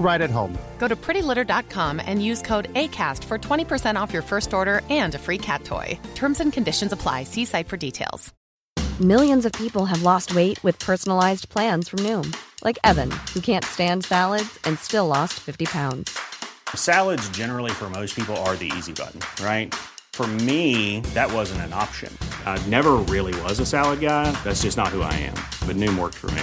right at home. Go to prettylitter.com and use code ACAST for 20% off your first order and a free cat toy. Terms and conditions apply. See site for details. Millions of people have lost weight with personalized plans from Noom, like Evan, who can't stand salads and still lost 50 pounds. Salads, generally, for most people, are the easy button, right? For me, that wasn't an option. I never really was a salad guy. That's just not who I am. But Noom worked for me.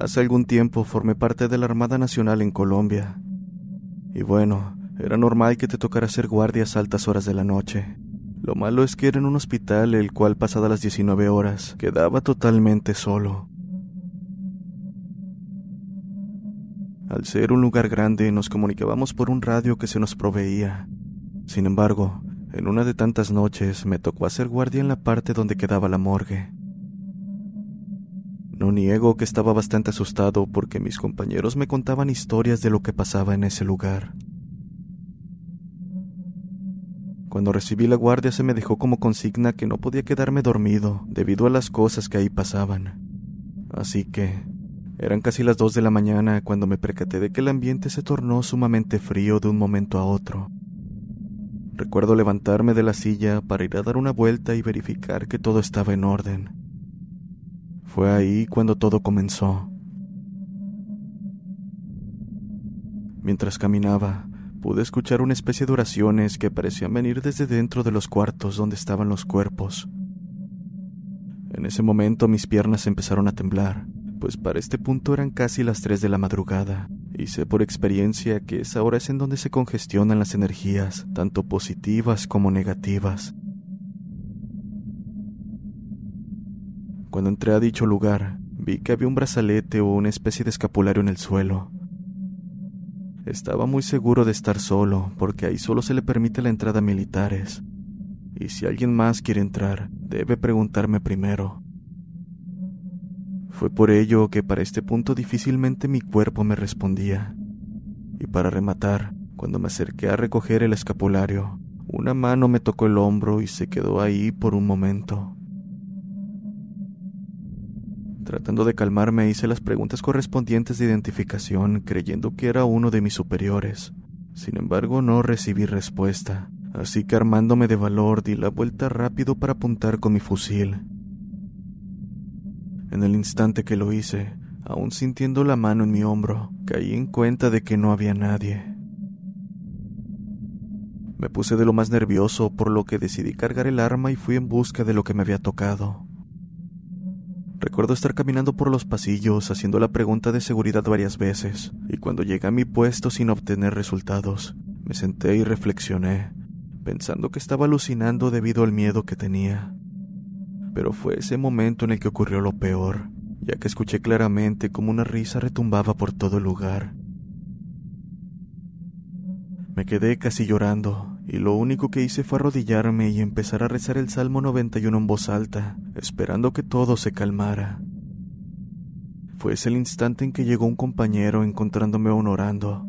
Hace algún tiempo formé parte de la Armada Nacional en Colombia. Y bueno, era normal que te tocara hacer guardias a altas horas de la noche. Lo malo es que era en un hospital el cual pasadas las 19 horas quedaba totalmente solo. Al ser un lugar grande nos comunicábamos por un radio que se nos proveía. Sin embargo, en una de tantas noches me tocó hacer guardia en la parte donde quedaba la morgue. No niego que estaba bastante asustado porque mis compañeros me contaban historias de lo que pasaba en ese lugar. Cuando recibí la guardia se me dejó como consigna que no podía quedarme dormido debido a las cosas que ahí pasaban. Así que eran casi las dos de la mañana cuando me percaté de que el ambiente se tornó sumamente frío de un momento a otro. Recuerdo levantarme de la silla para ir a dar una vuelta y verificar que todo estaba en orden. Fue ahí cuando todo comenzó. Mientras caminaba, pude escuchar una especie de oraciones que parecían venir desde dentro de los cuartos donde estaban los cuerpos. En ese momento mis piernas empezaron a temblar, pues para este punto eran casi las 3 de la madrugada, y sé por experiencia que esa hora es en donde se congestionan las energías, tanto positivas como negativas. Cuando entré a dicho lugar, vi que había un brazalete o una especie de escapulario en el suelo. Estaba muy seguro de estar solo, porque ahí solo se le permite la entrada a militares. Y si alguien más quiere entrar, debe preguntarme primero. Fue por ello que para este punto difícilmente mi cuerpo me respondía. Y para rematar, cuando me acerqué a recoger el escapulario, una mano me tocó el hombro y se quedó ahí por un momento. Tratando de calmarme hice las preguntas correspondientes de identificación, creyendo que era uno de mis superiores. Sin embargo, no recibí respuesta, así que armándome de valor di la vuelta rápido para apuntar con mi fusil. En el instante que lo hice, aún sintiendo la mano en mi hombro, caí en cuenta de que no había nadie. Me puse de lo más nervioso, por lo que decidí cargar el arma y fui en busca de lo que me había tocado. Recuerdo estar caminando por los pasillos haciendo la pregunta de seguridad varias veces, y cuando llegué a mi puesto sin obtener resultados, me senté y reflexioné, pensando que estaba alucinando debido al miedo que tenía. Pero fue ese momento en el que ocurrió lo peor, ya que escuché claramente como una risa retumbaba por todo el lugar. Me quedé casi llorando, y lo único que hice fue arrodillarme y empezar a rezar el Salmo 91 en voz alta, esperando que todo se calmara. Fue ese el instante en que llegó un compañero encontrándome aún orando.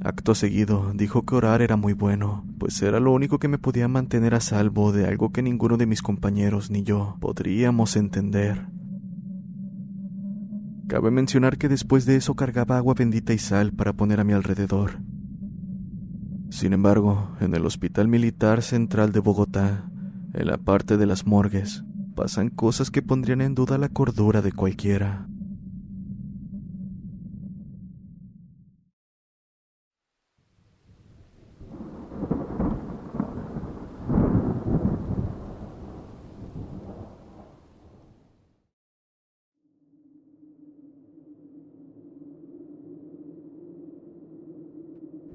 Acto seguido, dijo que orar era muy bueno, pues era lo único que me podía mantener a salvo de algo que ninguno de mis compañeros ni yo podríamos entender. Cabe mencionar que después de eso cargaba agua bendita y sal para poner a mi alrededor. Sin embargo, en el Hospital Militar Central de Bogotá, en la parte de las morgues, pasan cosas que pondrían en duda la cordura de cualquiera.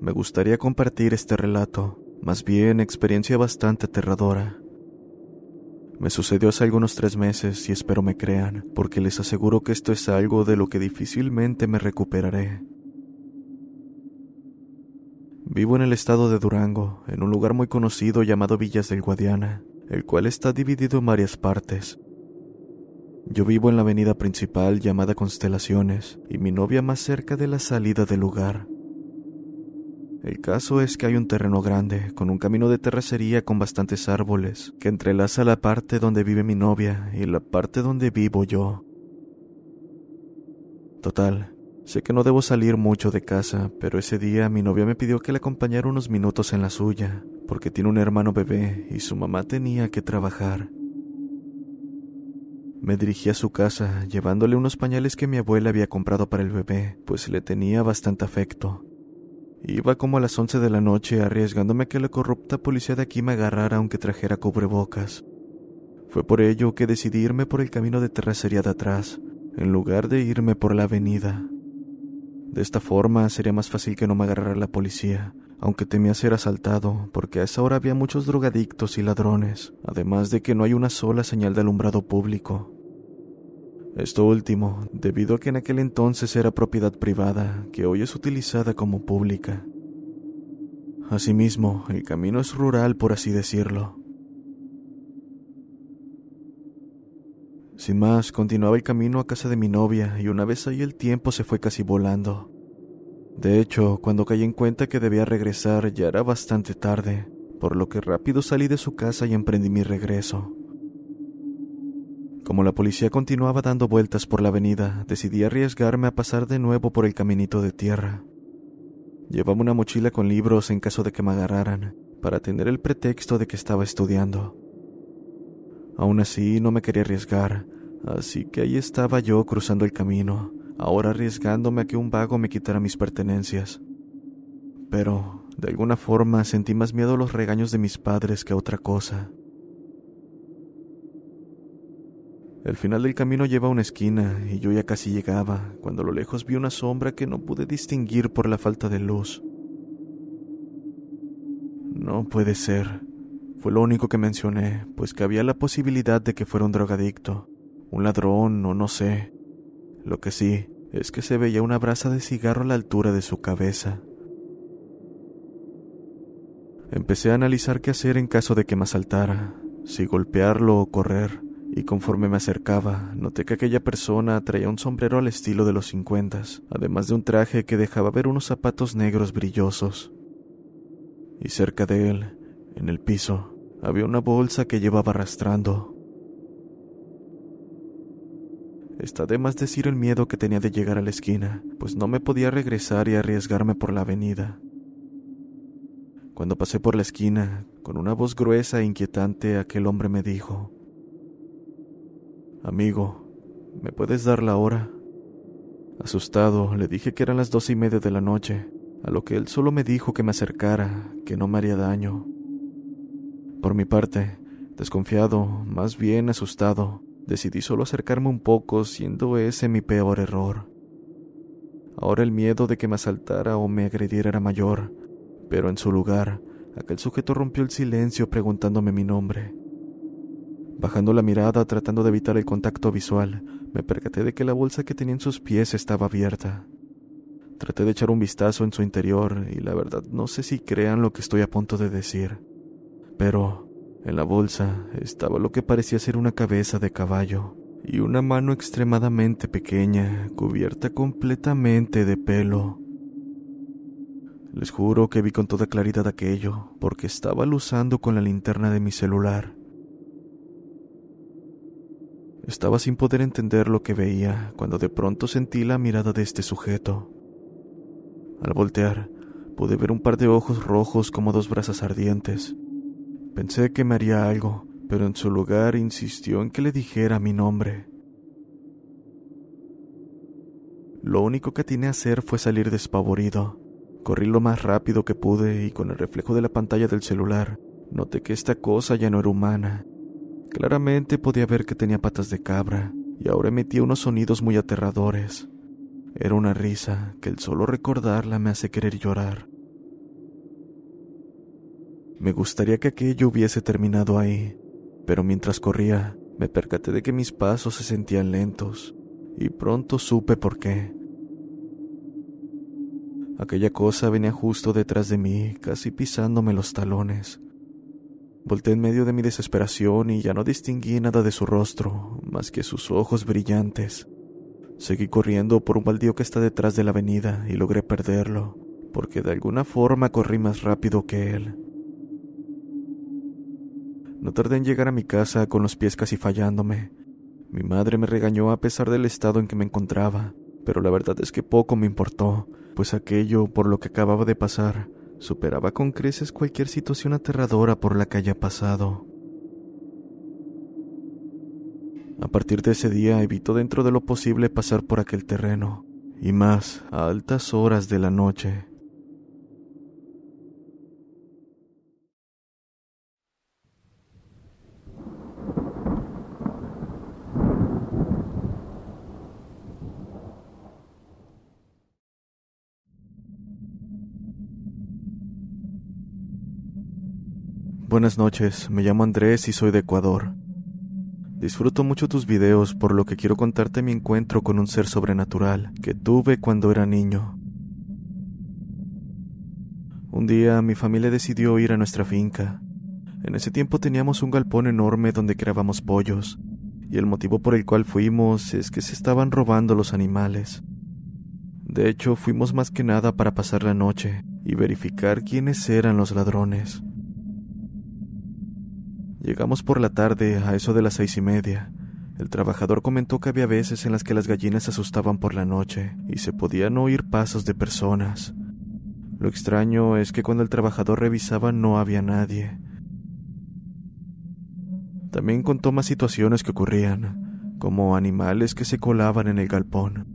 Me gustaría compartir este relato, más bien experiencia bastante aterradora. Me sucedió hace algunos tres meses y espero me crean, porque les aseguro que esto es algo de lo que difícilmente me recuperaré. Vivo en el estado de Durango, en un lugar muy conocido llamado Villas del Guadiana, el cual está dividido en varias partes. Yo vivo en la avenida principal llamada Constelaciones y mi novia más cerca de la salida del lugar. El caso es que hay un terreno grande, con un camino de terracería con bastantes árboles, que entrelaza la parte donde vive mi novia y la parte donde vivo yo. Total, sé que no debo salir mucho de casa, pero ese día mi novia me pidió que le acompañara unos minutos en la suya, porque tiene un hermano bebé y su mamá tenía que trabajar. Me dirigí a su casa, llevándole unos pañales que mi abuela había comprado para el bebé, pues le tenía bastante afecto. Iba como a las once de la noche arriesgándome a que la corrupta policía de aquí me agarrara aunque trajera cubrebocas. Fue por ello que decidí irme por el camino de terracería de atrás, en lugar de irme por la avenida. De esta forma sería más fácil que no me agarrara la policía, aunque temía ser asaltado, porque a esa hora había muchos drogadictos y ladrones, además de que no hay una sola señal de alumbrado público. Esto último, debido a que en aquel entonces era propiedad privada, que hoy es utilizada como pública. Asimismo, el camino es rural, por así decirlo. Sin más, continuaba el camino a casa de mi novia y una vez ahí el tiempo se fue casi volando. De hecho, cuando caí en cuenta que debía regresar ya era bastante tarde, por lo que rápido salí de su casa y emprendí mi regreso. Como la policía continuaba dando vueltas por la avenida, decidí arriesgarme a pasar de nuevo por el caminito de tierra. Llevaba una mochila con libros en caso de que me agarraran, para tener el pretexto de que estaba estudiando. Aún así, no me quería arriesgar, así que ahí estaba yo cruzando el camino, ahora arriesgándome a que un vago me quitara mis pertenencias. Pero, de alguna forma, sentí más miedo a los regaños de mis padres que a otra cosa. El final del camino lleva una esquina y yo ya casi llegaba, cuando a lo lejos vi una sombra que no pude distinguir por la falta de luz. No puede ser. Fue lo único que mencioné, pues que había la posibilidad de que fuera un drogadicto, un ladrón o no sé. Lo que sí es que se veía una brasa de cigarro a la altura de su cabeza. Empecé a analizar qué hacer en caso de que me asaltara, si golpearlo o correr y conforme me acercaba, noté que aquella persona traía un sombrero al estilo de los cincuentas, además de un traje que dejaba ver unos zapatos negros brillosos. Y cerca de él, en el piso, había una bolsa que llevaba arrastrando. Está de más decir el miedo que tenía de llegar a la esquina, pues no me podía regresar y arriesgarme por la avenida. Cuando pasé por la esquina, con una voz gruesa e inquietante, aquel hombre me dijo, Amigo, ¿me puedes dar la hora? Asustado, le dije que eran las doce y media de la noche, a lo que él solo me dijo que me acercara, que no me haría daño. Por mi parte, desconfiado, más bien asustado, decidí solo acercarme un poco, siendo ese mi peor error. Ahora el miedo de que me asaltara o me agrediera era mayor, pero en su lugar, aquel sujeto rompió el silencio preguntándome mi nombre. Bajando la mirada tratando de evitar el contacto visual, me percaté de que la bolsa que tenía en sus pies estaba abierta. Traté de echar un vistazo en su interior y la verdad no sé si crean lo que estoy a punto de decir. Pero en la bolsa estaba lo que parecía ser una cabeza de caballo y una mano extremadamente pequeña, cubierta completamente de pelo. Les juro que vi con toda claridad aquello, porque estaba luzando con la linterna de mi celular. Estaba sin poder entender lo que veía cuando de pronto sentí la mirada de este sujeto. Al voltear, pude ver un par de ojos rojos como dos brasas ardientes. Pensé que me haría algo, pero en su lugar insistió en que le dijera mi nombre. Lo único que atiné a hacer fue salir despavorido. Corrí lo más rápido que pude y con el reflejo de la pantalla del celular noté que esta cosa ya no era humana. Claramente podía ver que tenía patas de cabra y ahora emitía unos sonidos muy aterradores. Era una risa que el solo recordarla me hace querer llorar. Me gustaría que aquello hubiese terminado ahí, pero mientras corría me percaté de que mis pasos se sentían lentos y pronto supe por qué. Aquella cosa venía justo detrás de mí, casi pisándome los talones. Volté en medio de mi desesperación y ya no distinguí nada de su rostro, más que sus ojos brillantes. Seguí corriendo por un baldío que está detrás de la avenida y logré perderlo, porque de alguna forma corrí más rápido que él. No tardé en llegar a mi casa con los pies casi fallándome. Mi madre me regañó a pesar del estado en que me encontraba, pero la verdad es que poco me importó, pues aquello por lo que acababa de pasar superaba con creces cualquier situación aterradora por la que haya pasado. A partir de ese día evito dentro de lo posible pasar por aquel terreno, y más a altas horas de la noche. Buenas noches, me llamo Andrés y soy de Ecuador. Disfruto mucho tus videos por lo que quiero contarte mi encuentro con un ser sobrenatural que tuve cuando era niño. Un día mi familia decidió ir a nuestra finca. En ese tiempo teníamos un galpón enorme donde criábamos pollos, y el motivo por el cual fuimos es que se estaban robando los animales. De hecho, fuimos más que nada para pasar la noche y verificar quiénes eran los ladrones. Llegamos por la tarde, a eso de las seis y media. El trabajador comentó que había veces en las que las gallinas se asustaban por la noche y se podían oír pasos de personas. Lo extraño es que cuando el trabajador revisaba no había nadie. También contó más situaciones que ocurrían, como animales que se colaban en el galpón.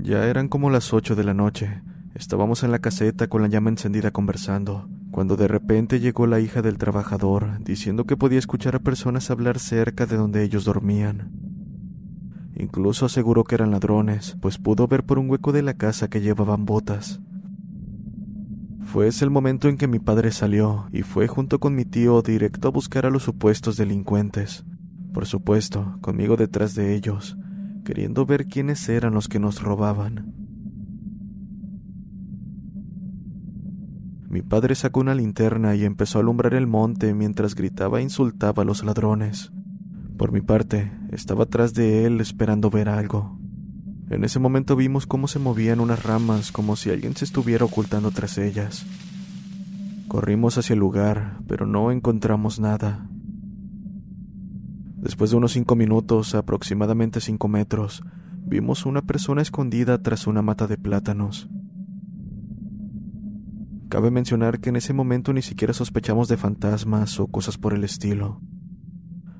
Ya eran como las ocho de la noche. Estábamos en la caseta con la llama encendida conversando cuando de repente llegó la hija del trabajador, diciendo que podía escuchar a personas hablar cerca de donde ellos dormían. Incluso aseguró que eran ladrones, pues pudo ver por un hueco de la casa que llevaban botas. Fue ese el momento en que mi padre salió y fue junto con mi tío directo a buscar a los supuestos delincuentes. Por supuesto, conmigo detrás de ellos, queriendo ver quiénes eran los que nos robaban. Mi padre sacó una linterna y empezó a alumbrar el monte mientras gritaba e insultaba a los ladrones. Por mi parte, estaba atrás de él esperando ver algo. En ese momento vimos cómo se movían unas ramas como si alguien se estuviera ocultando tras ellas. Corrimos hacia el lugar, pero no encontramos nada. Después de unos cinco minutos, aproximadamente cinco metros, vimos una persona escondida tras una mata de plátanos. Cabe mencionar que en ese momento ni siquiera sospechamos de fantasmas o cosas por el estilo.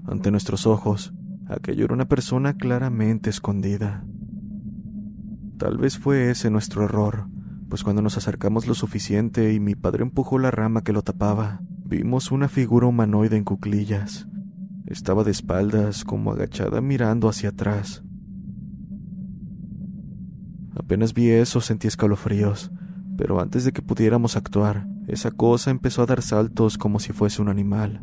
Ante nuestros ojos, aquello era una persona claramente escondida. Tal vez fue ese nuestro error, pues cuando nos acercamos lo suficiente y mi padre empujó la rama que lo tapaba, vimos una figura humanoide en cuclillas. Estaba de espaldas, como agachada mirando hacia atrás. Apenas vi eso sentí escalofríos, pero antes de que pudiéramos actuar, esa cosa empezó a dar saltos como si fuese un animal.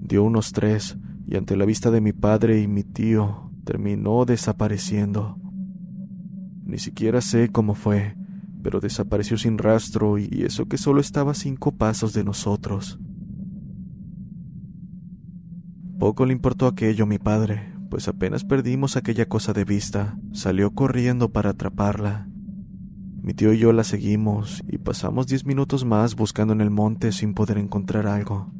Dio unos tres, y ante la vista de mi padre y mi tío, terminó desapareciendo. Ni siquiera sé cómo fue, pero desapareció sin rastro y eso que solo estaba a cinco pasos de nosotros. Poco le importó aquello a mi padre, pues apenas perdimos aquella cosa de vista, salió corriendo para atraparla. Mi tío y yo la seguimos y pasamos diez minutos más buscando en el monte sin poder encontrar algo.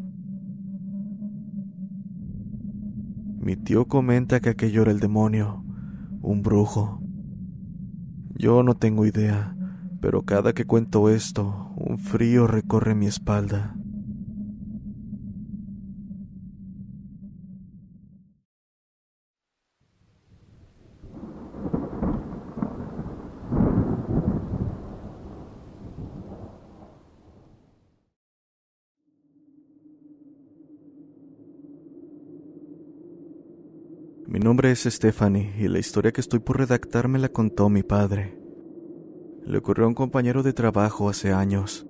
Mi tío comenta que aquello era el demonio, un brujo. Yo no tengo idea, pero cada que cuento esto, un frío recorre mi espalda. Mi nombre es Stephanie y la historia que estoy por redactar me la contó mi padre. Le ocurrió a un compañero de trabajo hace años.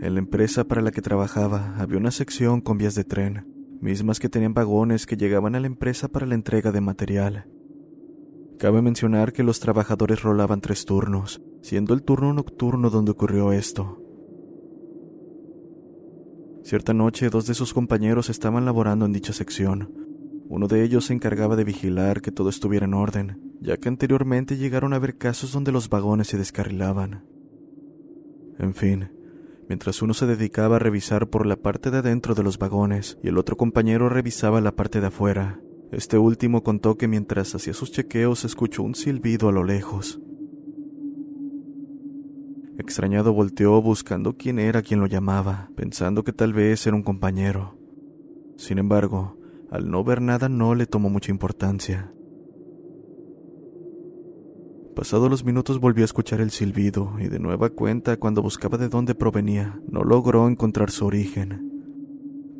En la empresa para la que trabajaba había una sección con vías de tren, mismas que tenían vagones que llegaban a la empresa para la entrega de material. Cabe mencionar que los trabajadores rolaban tres turnos, siendo el turno nocturno donde ocurrió esto. Cierta noche dos de sus compañeros estaban laborando en dicha sección. Uno de ellos se encargaba de vigilar que todo estuviera en orden, ya que anteriormente llegaron a haber casos donde los vagones se descarrilaban. En fin, mientras uno se dedicaba a revisar por la parte de adentro de los vagones y el otro compañero revisaba la parte de afuera, este último contó que mientras hacía sus chequeos escuchó un silbido a lo lejos. Extrañado volteó buscando quién era quien lo llamaba, pensando que tal vez era un compañero. Sin embargo, al no ver nada no le tomó mucha importancia. Pasados los minutos volvió a escuchar el silbido y de nueva cuenta cuando buscaba de dónde provenía, no logró encontrar su origen.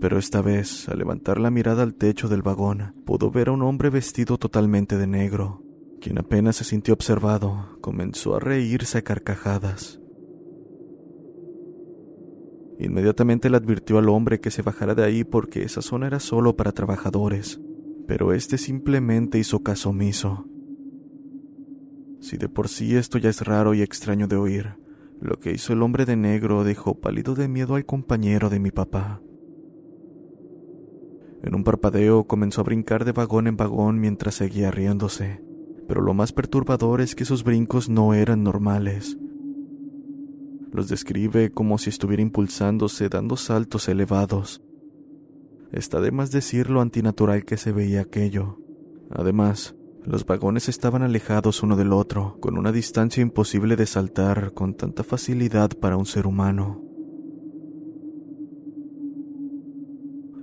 Pero esta vez, al levantar la mirada al techo del vagón, pudo ver a un hombre vestido totalmente de negro, quien apenas se sintió observado, comenzó a reírse a carcajadas. Inmediatamente le advirtió al hombre que se bajara de ahí porque esa zona era solo para trabajadores, pero este simplemente hizo caso omiso. Si de por sí esto ya es raro y extraño de oír, lo que hizo el hombre de negro dejó pálido de miedo al compañero de mi papá. En un parpadeo comenzó a brincar de vagón en vagón mientras seguía riéndose, pero lo más perturbador es que sus brincos no eran normales. Los describe como si estuviera impulsándose dando saltos elevados. Está de más decir lo antinatural que se veía aquello. Además, los vagones estaban alejados uno del otro, con una distancia imposible de saltar con tanta facilidad para un ser humano.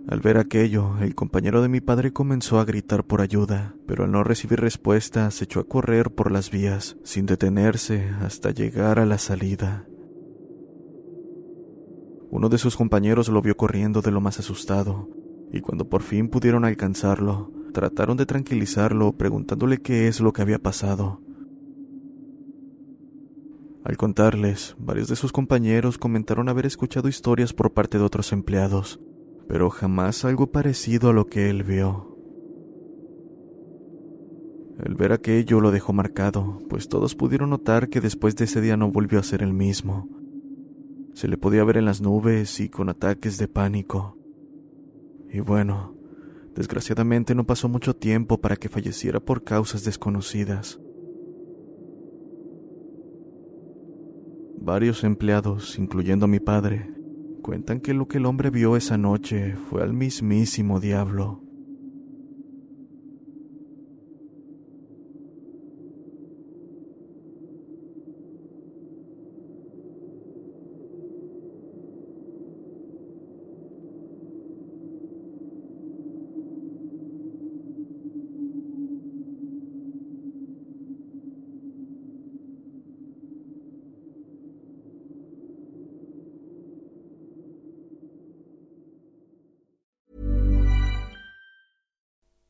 Al ver aquello, el compañero de mi padre comenzó a gritar por ayuda, pero al no recibir respuesta se echó a correr por las vías, sin detenerse hasta llegar a la salida. Uno de sus compañeros lo vio corriendo de lo más asustado, y cuando por fin pudieron alcanzarlo, trataron de tranquilizarlo preguntándole qué es lo que había pasado. Al contarles, varios de sus compañeros comentaron haber escuchado historias por parte de otros empleados, pero jamás algo parecido a lo que él vio. El ver aquello lo dejó marcado, pues todos pudieron notar que después de ese día no volvió a ser el mismo, se le podía ver en las nubes y con ataques de pánico. Y bueno, desgraciadamente no pasó mucho tiempo para que falleciera por causas desconocidas. Varios empleados, incluyendo a mi padre, cuentan que lo que el hombre vio esa noche fue al mismísimo diablo.